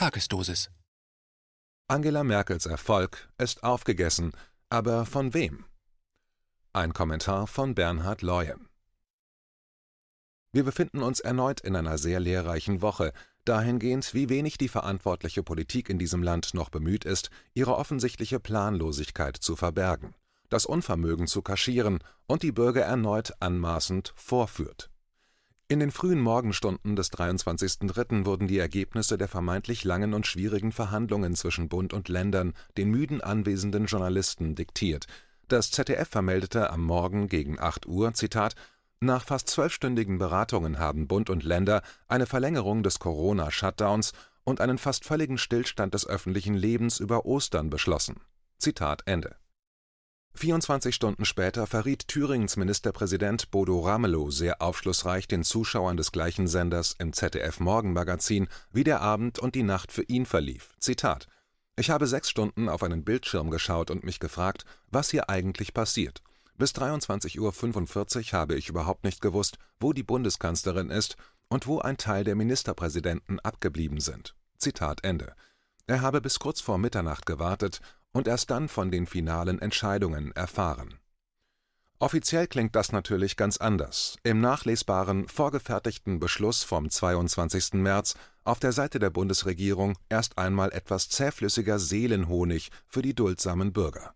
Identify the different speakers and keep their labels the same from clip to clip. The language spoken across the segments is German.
Speaker 1: Tagesdosis.
Speaker 2: Angela Merkels Erfolg ist aufgegessen, aber von wem? Ein Kommentar von Bernhard Leue. Wir befinden uns erneut in einer sehr lehrreichen Woche, dahingehend, wie wenig die verantwortliche Politik in diesem Land noch bemüht ist, ihre offensichtliche Planlosigkeit zu verbergen, das Unvermögen zu kaschieren und die Bürger erneut anmaßend vorführt. In den frühen Morgenstunden des 23.03. wurden die Ergebnisse der vermeintlich langen und schwierigen Verhandlungen zwischen Bund und Ländern den müden anwesenden Journalisten diktiert. Das ZDF vermeldete am Morgen gegen 8 Uhr, Zitat, nach fast zwölfstündigen Beratungen haben Bund und Länder eine Verlängerung des Corona-Shutdowns und einen fast völligen Stillstand des öffentlichen Lebens über Ostern beschlossen. Zitat Ende 24 Stunden später verriet Thüringens Ministerpräsident Bodo Ramelow sehr aufschlussreich den Zuschauern des gleichen Senders im ZDF-Morgenmagazin, wie der Abend und die Nacht für ihn verlief. Zitat: Ich habe sechs Stunden auf einen Bildschirm geschaut und mich gefragt, was hier eigentlich passiert. Bis 23.45 Uhr habe ich überhaupt nicht gewusst, wo die Bundeskanzlerin ist und wo ein Teil der Ministerpräsidenten abgeblieben sind. Zitat Ende. Er habe bis kurz vor Mitternacht gewartet und erst dann von den finalen Entscheidungen erfahren. Offiziell klingt das natürlich ganz anders. Im nachlesbaren, vorgefertigten Beschluss vom 22. März auf der Seite der Bundesregierung erst einmal etwas zähflüssiger Seelenhonig für die duldsamen Bürger.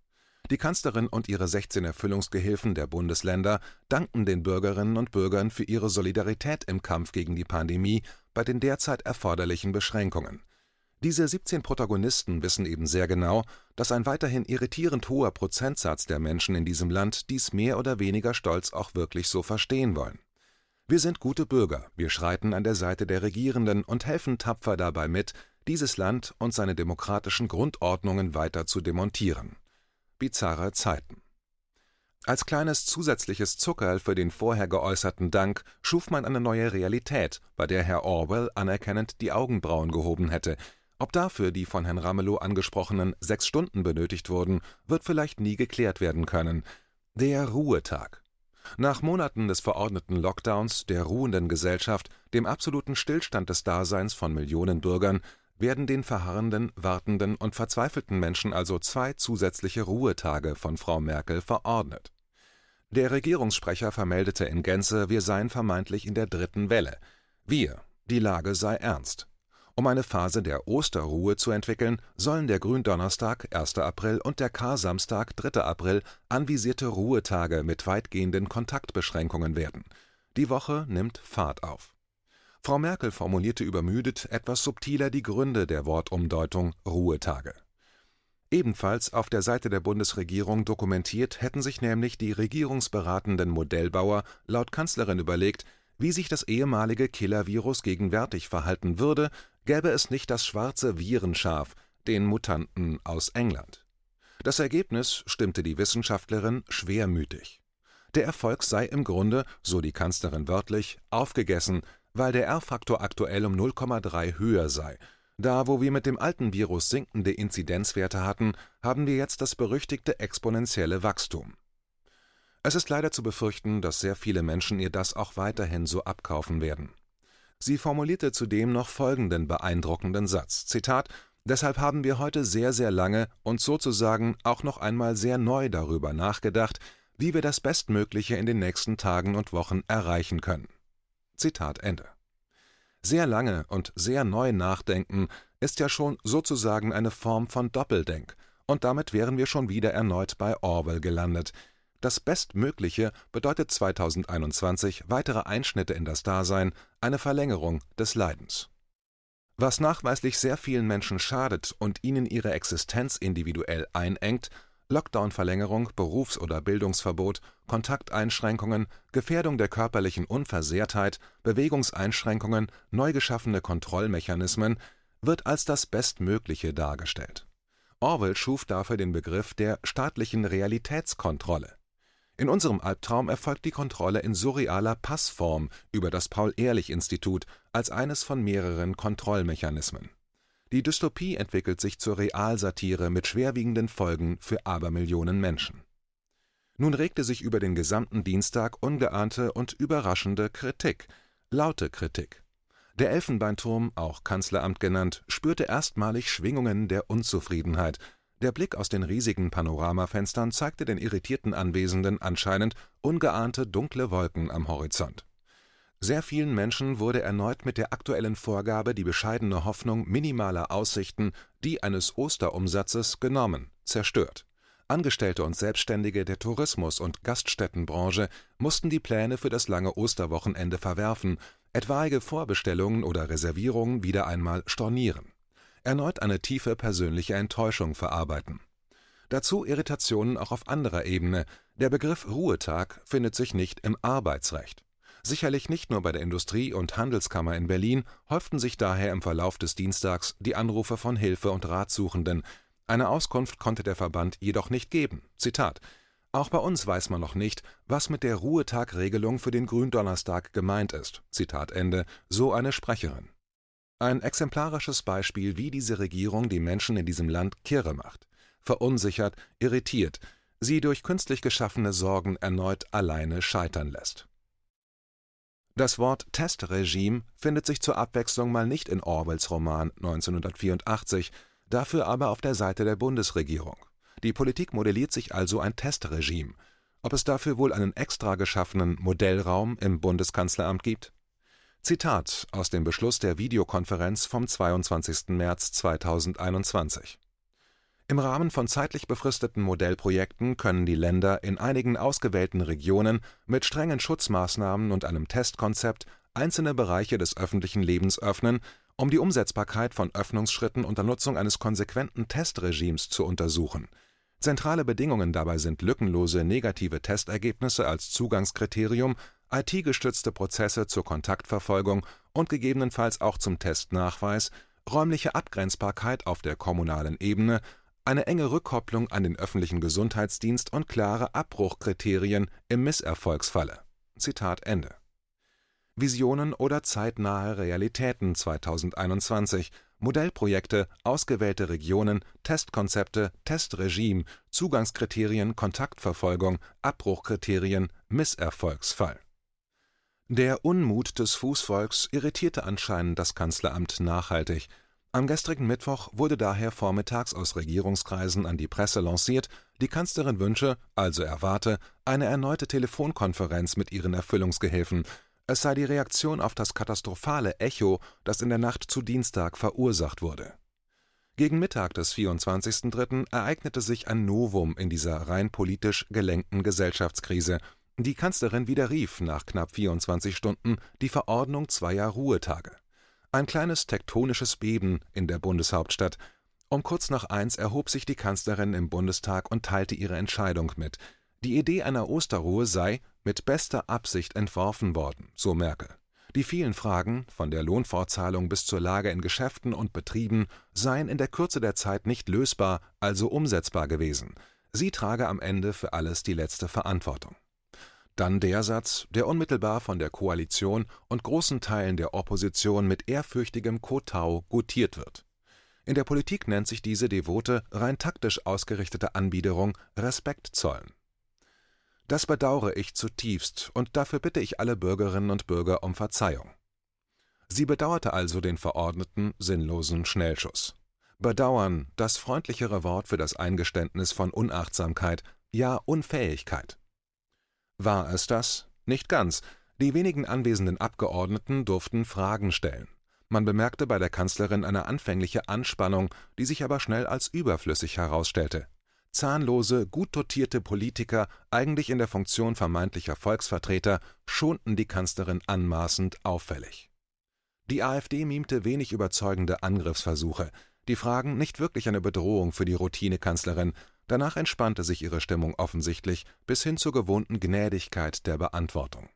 Speaker 2: Die Kanzlerin und ihre 16 Erfüllungsgehilfen der Bundesländer danken den Bürgerinnen und Bürgern für ihre Solidarität im Kampf gegen die Pandemie bei den derzeit erforderlichen Beschränkungen. Diese 17 Protagonisten wissen eben sehr genau, dass ein weiterhin irritierend hoher Prozentsatz der Menschen in diesem Land dies mehr oder weniger stolz auch wirklich so verstehen wollen. Wir sind gute Bürger, wir schreiten an der Seite der Regierenden und helfen tapfer dabei mit, dieses Land und seine demokratischen Grundordnungen weiter zu demontieren. Bizarre Zeiten. Als kleines zusätzliches Zuckerl für den vorher geäußerten Dank schuf man eine neue Realität, bei der Herr Orwell anerkennend die Augenbrauen gehoben hätte, ob dafür die von Herrn Ramelow angesprochenen sechs Stunden benötigt wurden, wird vielleicht nie geklärt werden können. Der Ruhetag. Nach Monaten des verordneten Lockdowns, der ruhenden Gesellschaft, dem absoluten Stillstand des Daseins von Millionen Bürgern, werden den verharrenden, wartenden und verzweifelten Menschen also zwei zusätzliche Ruhetage von Frau Merkel verordnet. Der Regierungssprecher vermeldete in Gänze, wir seien vermeintlich in der dritten Welle. Wir, die Lage sei ernst. Um eine Phase der Osterruhe zu entwickeln, sollen der Gründonnerstag (1. April) und der Karsamstag (3. April) anvisierte Ruhetage mit weitgehenden Kontaktbeschränkungen werden. Die Woche nimmt Fahrt auf. Frau Merkel formulierte übermüdet etwas subtiler die Gründe der Wortumdeutung Ruhetage. Ebenfalls auf der Seite der Bundesregierung dokumentiert hätten sich nämlich die regierungsberatenden Modellbauer laut Kanzlerin überlegt, wie sich das ehemalige Killer-Virus gegenwärtig verhalten würde, gäbe es nicht das schwarze Virenschaf, den Mutanten aus England. Das Ergebnis stimmte die Wissenschaftlerin schwermütig. Der Erfolg sei im Grunde, so die Kanzlerin wörtlich, aufgegessen, weil der R-Faktor aktuell um 0,3 höher sei. Da, wo wir mit dem alten Virus sinkende Inzidenzwerte hatten, haben wir jetzt das berüchtigte exponentielle Wachstum. Es ist leider zu befürchten, dass sehr viele Menschen ihr das auch weiterhin so abkaufen werden. Sie formulierte zudem noch folgenden beeindruckenden Satz: Zitat Deshalb haben wir heute sehr, sehr lange und sozusagen auch noch einmal sehr neu darüber nachgedacht, wie wir das Bestmögliche in den nächsten Tagen und Wochen erreichen können. Zitat Ende. Sehr lange und sehr neu nachdenken ist ja schon sozusagen eine Form von Doppeldenk, und damit wären wir schon wieder erneut bei Orwell gelandet, das Bestmögliche bedeutet 2021 weitere Einschnitte in das Dasein, eine Verlängerung des Leidens. Was nachweislich sehr vielen Menschen schadet und ihnen ihre Existenz individuell einengt, Lockdown-Verlängerung, Berufs- oder Bildungsverbot, Kontakteinschränkungen, Gefährdung der körperlichen Unversehrtheit, Bewegungseinschränkungen, neu geschaffene Kontrollmechanismen, wird als das Bestmögliche dargestellt. Orwell schuf dafür den Begriff der staatlichen Realitätskontrolle in unserem Albtraum erfolgt die Kontrolle in surrealer Passform über das Paul-Ehrlich-Institut als eines von mehreren Kontrollmechanismen. Die Dystopie entwickelt sich zur Realsatire mit schwerwiegenden Folgen für Abermillionen Menschen. Nun regte sich über den gesamten Dienstag ungeahnte und überraschende Kritik, laute Kritik. Der Elfenbeinturm, auch Kanzleramt genannt, spürte erstmalig Schwingungen der Unzufriedenheit. Der Blick aus den riesigen Panoramafenstern zeigte den irritierten Anwesenden anscheinend ungeahnte dunkle Wolken am Horizont. Sehr vielen Menschen wurde erneut mit der aktuellen Vorgabe die bescheidene Hoffnung minimaler Aussichten, die eines Osterumsatzes, genommen, zerstört. Angestellte und Selbstständige der Tourismus und Gaststättenbranche mussten die Pläne für das lange Osterwochenende verwerfen, etwaige Vorbestellungen oder Reservierungen wieder einmal stornieren. Erneut eine tiefe persönliche Enttäuschung verarbeiten. Dazu Irritationen auch auf anderer Ebene. Der Begriff Ruhetag findet sich nicht im Arbeitsrecht. Sicherlich nicht nur bei der Industrie- und Handelskammer in Berlin häuften sich daher im Verlauf des Dienstags die Anrufe von Hilfe und Ratsuchenden. Eine Auskunft konnte der Verband jedoch nicht geben. Zitat auch bei uns weiß man noch nicht, was mit der Ruhetagregelung für den Gründonnerstag gemeint ist. Zitat Ende, so eine Sprecherin. Ein exemplarisches Beispiel, wie diese Regierung die Menschen in diesem Land kirre macht, verunsichert, irritiert, sie durch künstlich geschaffene Sorgen erneut alleine scheitern lässt. Das Wort Testregime findet sich zur Abwechslung mal nicht in Orwells Roman 1984, dafür aber auf der Seite der Bundesregierung. Die Politik modelliert sich also ein Testregime. Ob es dafür wohl einen extra geschaffenen Modellraum im Bundeskanzleramt gibt? Zitat aus dem Beschluss der Videokonferenz vom 22. März 2021. Im Rahmen von zeitlich befristeten Modellprojekten können die Länder in einigen ausgewählten Regionen mit strengen Schutzmaßnahmen und einem Testkonzept einzelne Bereiche des öffentlichen Lebens öffnen, um die Umsetzbarkeit von Öffnungsschritten unter Nutzung eines konsequenten Testregimes zu untersuchen Zentrale Bedingungen dabei sind lückenlose negative Testergebnisse als Zugangskriterium, IT-gestützte Prozesse zur Kontaktverfolgung und gegebenenfalls auch zum Testnachweis, räumliche Abgrenzbarkeit auf der kommunalen Ebene, eine enge Rückkopplung an den öffentlichen Gesundheitsdienst und klare Abbruchkriterien im Misserfolgsfalle. Zitat Ende. Visionen oder zeitnahe Realitäten 2021 Modellprojekte, ausgewählte Regionen, Testkonzepte, Testregime, Zugangskriterien, Kontaktverfolgung, Abbruchkriterien, Misserfolgsfall. Der Unmut des Fußvolks irritierte anscheinend das Kanzleramt nachhaltig. Am gestrigen Mittwoch wurde daher vormittags aus Regierungskreisen an die Presse lanciert, die Kanzlerin wünsche, also erwarte, eine erneute Telefonkonferenz mit ihren Erfüllungsgehilfen, es sei die Reaktion auf das katastrophale Echo, das in der Nacht zu Dienstag verursacht wurde. Gegen Mittag des 24.03. ereignete sich ein Novum in dieser rein politisch gelenkten Gesellschaftskrise. Die Kanzlerin widerrief nach knapp 24 Stunden die Verordnung zweier Ruhetage. Ein kleines tektonisches Beben in der Bundeshauptstadt. Um kurz nach eins erhob sich die Kanzlerin im Bundestag und teilte ihre Entscheidung mit. Die Idee einer Osterruhe sei mit bester Absicht entworfen worden, so Merkel. Die vielen Fragen, von der Lohnfortzahlung bis zur Lage in Geschäften und Betrieben, seien in der Kürze der Zeit nicht lösbar, also umsetzbar gewesen. Sie trage am Ende für alles die letzte Verantwortung. Dann der Satz, der unmittelbar von der Koalition und großen Teilen der Opposition mit ehrfürchtigem Kotau gutiert wird. In der Politik nennt sich diese devote, rein taktisch ausgerichtete Anbiederung Respekt zollen. Das bedauere ich zutiefst, und dafür bitte ich alle Bürgerinnen und Bürger um Verzeihung. Sie bedauerte also den verordneten, sinnlosen Schnellschuss. Bedauern, das freundlichere Wort für das Eingeständnis von Unachtsamkeit, ja Unfähigkeit. War es das? Nicht ganz. Die wenigen anwesenden Abgeordneten durften Fragen stellen. Man bemerkte bei der Kanzlerin eine anfängliche Anspannung, die sich aber schnell als überflüssig herausstellte. Zahnlose, gut dotierte Politiker, eigentlich in der Funktion vermeintlicher Volksvertreter, schonten die Kanzlerin anmaßend auffällig. Die AfD mimte wenig überzeugende Angriffsversuche, die Fragen nicht wirklich eine Bedrohung für die Routinekanzlerin, danach entspannte sich ihre Stimmung offensichtlich bis hin zur gewohnten Gnädigkeit der Beantwortung.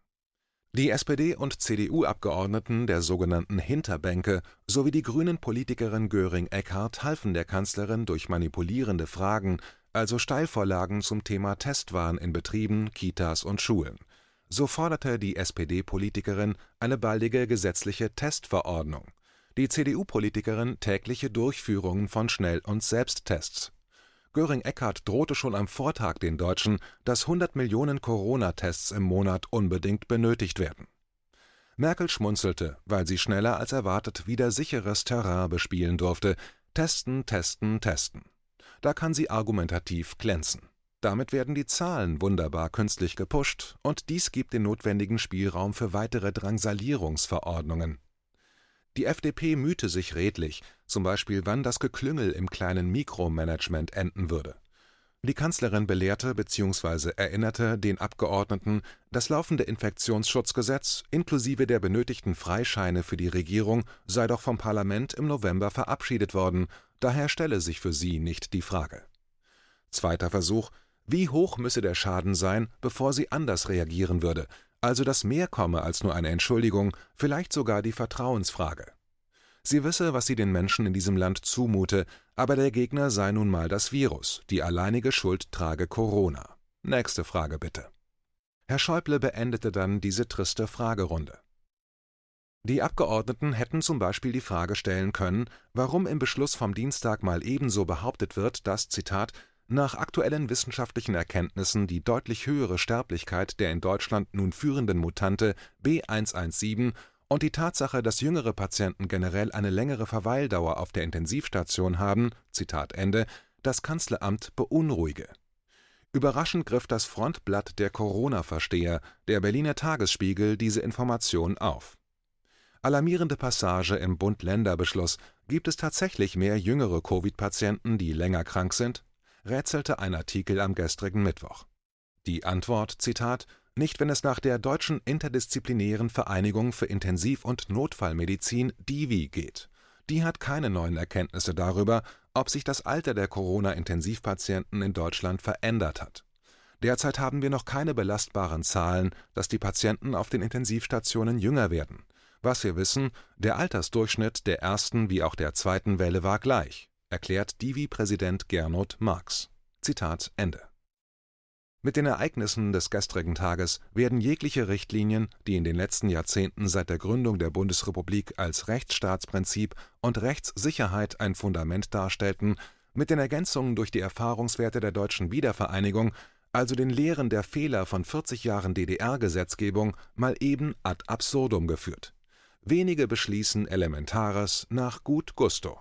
Speaker 2: Die SPD- und CDU-Abgeordneten der sogenannten Hinterbänke sowie die grünen Politikerin Göring-Eckardt halfen der Kanzlerin durch manipulierende Fragen also Steilvorlagen zum Thema Testwahn in Betrieben, Kitas und Schulen. So forderte die SPD-Politikerin eine baldige gesetzliche Testverordnung, die CDU-Politikerin tägliche Durchführungen von Schnell- und Selbsttests. Göring-Eckardt drohte schon am Vortag den Deutschen, dass 100 Millionen Corona-Tests im Monat unbedingt benötigt werden. Merkel schmunzelte, weil sie schneller als erwartet wieder sicheres Terrain bespielen durfte. Testen, testen, testen. Da kann sie argumentativ glänzen. Damit werden die Zahlen wunderbar künstlich gepusht, und dies gibt den notwendigen Spielraum für weitere Drangsalierungsverordnungen. Die FDP mühte sich redlich, zum Beispiel wann das Geklüngel im kleinen Mikromanagement enden würde. Die Kanzlerin belehrte bzw. erinnerte den Abgeordneten, das laufende Infektionsschutzgesetz inklusive der benötigten Freischeine für die Regierung sei doch vom Parlament im November verabschiedet worden, daher stelle sich für sie nicht die Frage. Zweiter Versuch, wie hoch müsse der Schaden sein, bevor sie anders reagieren würde, also dass mehr komme als nur eine Entschuldigung, vielleicht sogar die Vertrauensfrage. Sie wisse, was sie den Menschen in diesem Land zumute, aber der Gegner sei nun mal das Virus, die alleinige Schuld trage Corona. Nächste Frage bitte. Herr Schäuble beendete dann diese triste Fragerunde. Die Abgeordneten hätten zum Beispiel die Frage stellen können, warum im Beschluss vom Dienstag mal ebenso behauptet wird, dass, Zitat, nach aktuellen wissenschaftlichen Erkenntnissen die deutlich höhere Sterblichkeit der in Deutschland nun führenden Mutante B117 und die Tatsache, dass jüngere Patienten generell eine längere Verweildauer auf der Intensivstation haben, Zitat Ende, das Kanzleramt beunruhige. Überraschend griff das Frontblatt der Corona-Versteher, der Berliner Tagesspiegel, diese Information auf. Alarmierende Passage im Bund-Länder-Beschluss: Gibt es tatsächlich mehr jüngere Covid-Patienten, die länger krank sind? rätselte ein Artikel am gestrigen Mittwoch. Die Antwort: Zitat: Nicht, wenn es nach der Deutschen Interdisziplinären Vereinigung für Intensiv und Notfallmedizin (DIVI) geht. Die hat keine neuen Erkenntnisse darüber, ob sich das Alter der Corona-Intensivpatienten in Deutschland verändert hat. Derzeit haben wir noch keine belastbaren Zahlen, dass die Patienten auf den Intensivstationen jünger werden. Was wir wissen, der Altersdurchschnitt der ersten wie auch der zweiten Welle war gleich erklärt Divi-Präsident Gernot Marx. Zitat Ende. Mit den Ereignissen des gestrigen Tages werden jegliche Richtlinien, die in den letzten Jahrzehnten seit der Gründung der Bundesrepublik als Rechtsstaatsprinzip und Rechtssicherheit ein Fundament darstellten, mit den Ergänzungen durch die Erfahrungswerte der deutschen Wiedervereinigung, also den Lehren der Fehler von 40 Jahren DDR-Gesetzgebung, mal eben ad absurdum geführt. Wenige beschließen Elementares nach gut Gusto.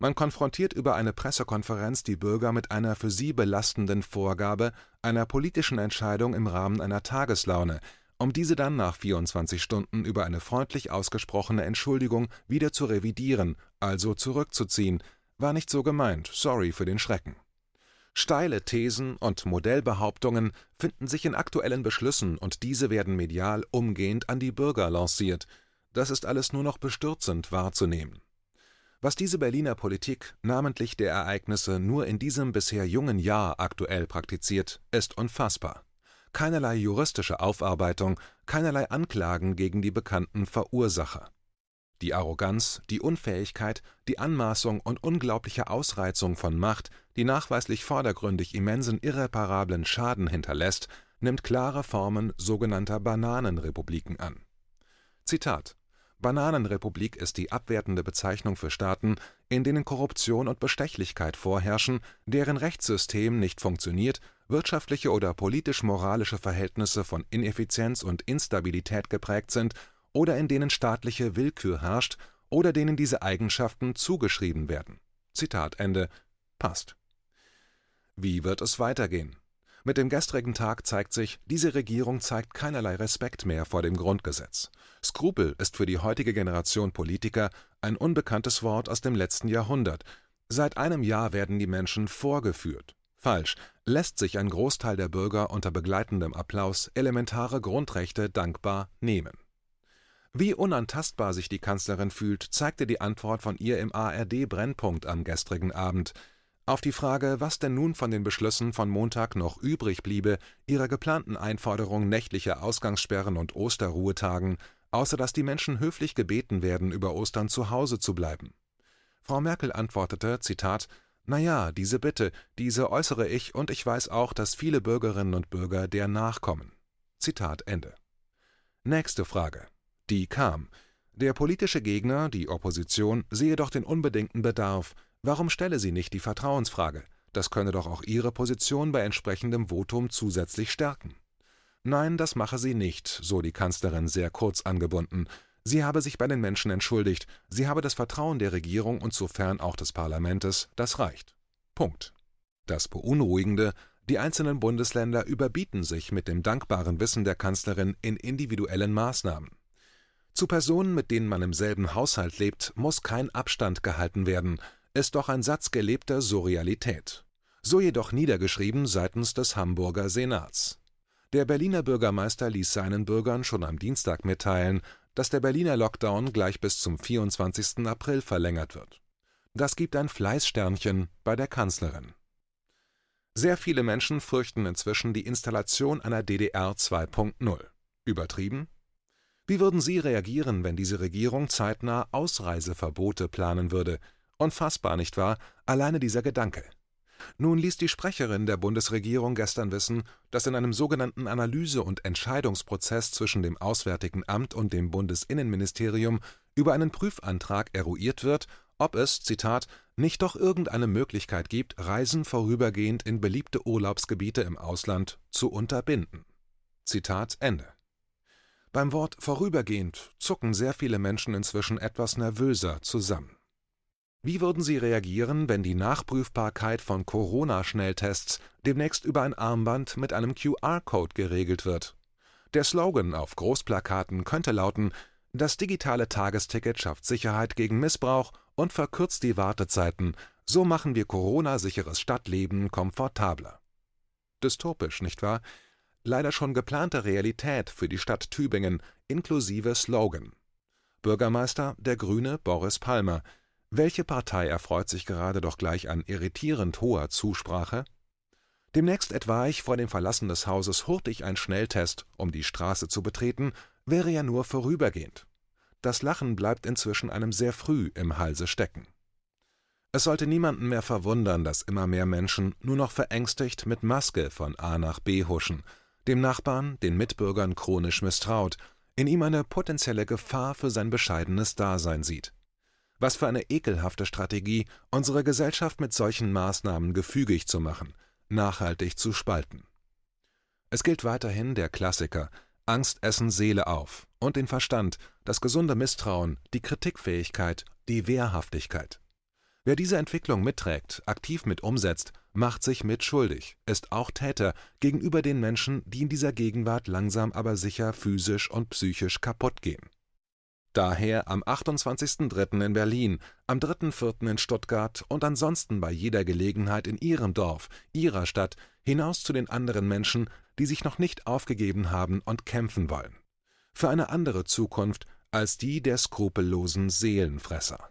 Speaker 2: Man konfrontiert über eine Pressekonferenz die Bürger mit einer für sie belastenden Vorgabe, einer politischen Entscheidung im Rahmen einer Tageslaune, um diese dann nach 24 Stunden über eine freundlich ausgesprochene Entschuldigung wieder zu revidieren, also zurückzuziehen. War nicht so gemeint, sorry für den Schrecken. Steile Thesen und Modellbehauptungen finden sich in aktuellen Beschlüssen und diese werden medial umgehend an die Bürger lanciert. Das ist alles nur noch bestürzend wahrzunehmen. Was diese Berliner Politik, namentlich der Ereignisse, nur in diesem bisher jungen Jahr aktuell praktiziert, ist unfassbar. Keinerlei juristische Aufarbeitung, keinerlei Anklagen gegen die bekannten Verursacher. Die Arroganz, die Unfähigkeit, die Anmaßung und unglaubliche Ausreizung von Macht, die nachweislich vordergründig immensen irreparablen Schaden hinterlässt, nimmt klare Formen sogenannter Bananenrepubliken an. Zitat Bananenrepublik ist die abwertende Bezeichnung für Staaten, in denen Korruption und Bestechlichkeit vorherrschen, deren Rechtssystem nicht funktioniert, wirtschaftliche oder politisch-moralische Verhältnisse von Ineffizienz und Instabilität geprägt sind oder in denen staatliche Willkür herrscht oder denen diese Eigenschaften zugeschrieben werden. Zitat Ende. Passt. Wie wird es weitergehen? Mit dem gestrigen Tag zeigt sich, diese Regierung zeigt keinerlei Respekt mehr vor dem Grundgesetz. Skrupel ist für die heutige Generation Politiker ein unbekanntes Wort aus dem letzten Jahrhundert. Seit einem Jahr werden die Menschen vorgeführt. Falsch, lässt sich ein Großteil der Bürger unter begleitendem Applaus elementare Grundrechte dankbar nehmen. Wie unantastbar sich die Kanzlerin fühlt, zeigte die Antwort von ihr im ARD Brennpunkt am gestrigen Abend. Auf die Frage, was denn nun von den Beschlüssen von Montag noch übrig bliebe, ihrer geplanten Einforderung nächtlicher Ausgangssperren und Osterruhetagen, außer dass die Menschen höflich gebeten werden, über Ostern zu Hause zu bleiben. Frau Merkel antwortete, Zitat, na ja, diese Bitte, diese äußere ich und ich weiß auch, dass viele Bürgerinnen und Bürger der nachkommen. Zitat Ende. Nächste Frage. Die kam. Der politische Gegner, die Opposition, sehe doch den unbedingten Bedarf, Warum stelle sie nicht die Vertrauensfrage? Das könne doch auch ihre Position bei entsprechendem Votum zusätzlich stärken. Nein, das mache sie nicht, so die Kanzlerin sehr kurz angebunden. Sie habe sich bei den Menschen entschuldigt, sie habe das Vertrauen der Regierung und sofern auch des Parlamentes, das reicht. Punkt. Das Beunruhigende, die einzelnen Bundesländer überbieten sich mit dem dankbaren Wissen der Kanzlerin in individuellen Maßnahmen. Zu Personen, mit denen man im selben Haushalt lebt, muss kein Abstand gehalten werden, ist doch ein Satz gelebter Surrealität. So jedoch niedergeschrieben seitens des Hamburger Senats. Der Berliner Bürgermeister ließ seinen Bürgern schon am Dienstag mitteilen, dass der Berliner Lockdown gleich bis zum 24. April verlängert wird. Das gibt ein Fleißsternchen bei der Kanzlerin. Sehr viele Menschen fürchten inzwischen die Installation einer DDR 2.0. Übertrieben? Wie würden Sie reagieren, wenn diese Regierung zeitnah Ausreiseverbote planen würde? Unfassbar, nicht wahr? Alleine dieser Gedanke. Nun ließ die Sprecherin der Bundesregierung gestern wissen, dass in einem sogenannten Analyse- und Entscheidungsprozess zwischen dem Auswärtigen Amt und dem Bundesinnenministerium über einen Prüfantrag eruiert wird, ob es, Zitat, nicht doch irgendeine Möglichkeit gibt, Reisen vorübergehend in beliebte Urlaubsgebiete im Ausland zu unterbinden. Zitat Ende. Beim Wort vorübergehend zucken sehr viele Menschen inzwischen etwas nervöser zusammen. Wie würden Sie reagieren, wenn die Nachprüfbarkeit von Corona-Schnelltests demnächst über ein Armband mit einem QR-Code geregelt wird? Der Slogan auf Großplakaten könnte lauten: Das digitale Tagesticket schafft Sicherheit gegen Missbrauch und verkürzt die Wartezeiten. So machen wir Corona-sicheres Stadtleben komfortabler. Dystopisch, nicht wahr? leider schon geplante Realität für die Stadt Tübingen inklusive Slogan. Bürgermeister der Grüne Boris Palmer. Welche Partei erfreut sich gerade doch gleich an irritierend hoher Zusprache? Demnächst etwa ich vor dem Verlassen des Hauses hurtig ein Schnelltest, um die Straße zu betreten, wäre ja nur vorübergehend. Das Lachen bleibt inzwischen einem sehr früh im Halse stecken. Es sollte niemanden mehr verwundern, dass immer mehr Menschen nur noch verängstigt mit Maske von A nach B huschen, dem Nachbarn, den Mitbürgern chronisch misstraut, in ihm eine potenzielle Gefahr für sein bescheidenes Dasein sieht. Was für eine ekelhafte Strategie, unsere Gesellschaft mit solchen Maßnahmen gefügig zu machen, nachhaltig zu spalten. Es gilt weiterhin der Klassiker Angst essen Seele auf und den Verstand, das gesunde Misstrauen, die Kritikfähigkeit, die Wehrhaftigkeit. Wer diese Entwicklung mitträgt, aktiv mit umsetzt, macht sich mitschuldig, ist auch Täter gegenüber den Menschen, die in dieser Gegenwart langsam aber sicher physisch und psychisch kaputt gehen. Daher am 28.03. in Berlin, am 3.04. in Stuttgart und ansonsten bei jeder Gelegenheit in Ihrem Dorf, Ihrer Stadt, hinaus zu den anderen Menschen, die sich noch nicht aufgegeben haben und kämpfen wollen. Für eine andere Zukunft als die der skrupellosen Seelenfresser.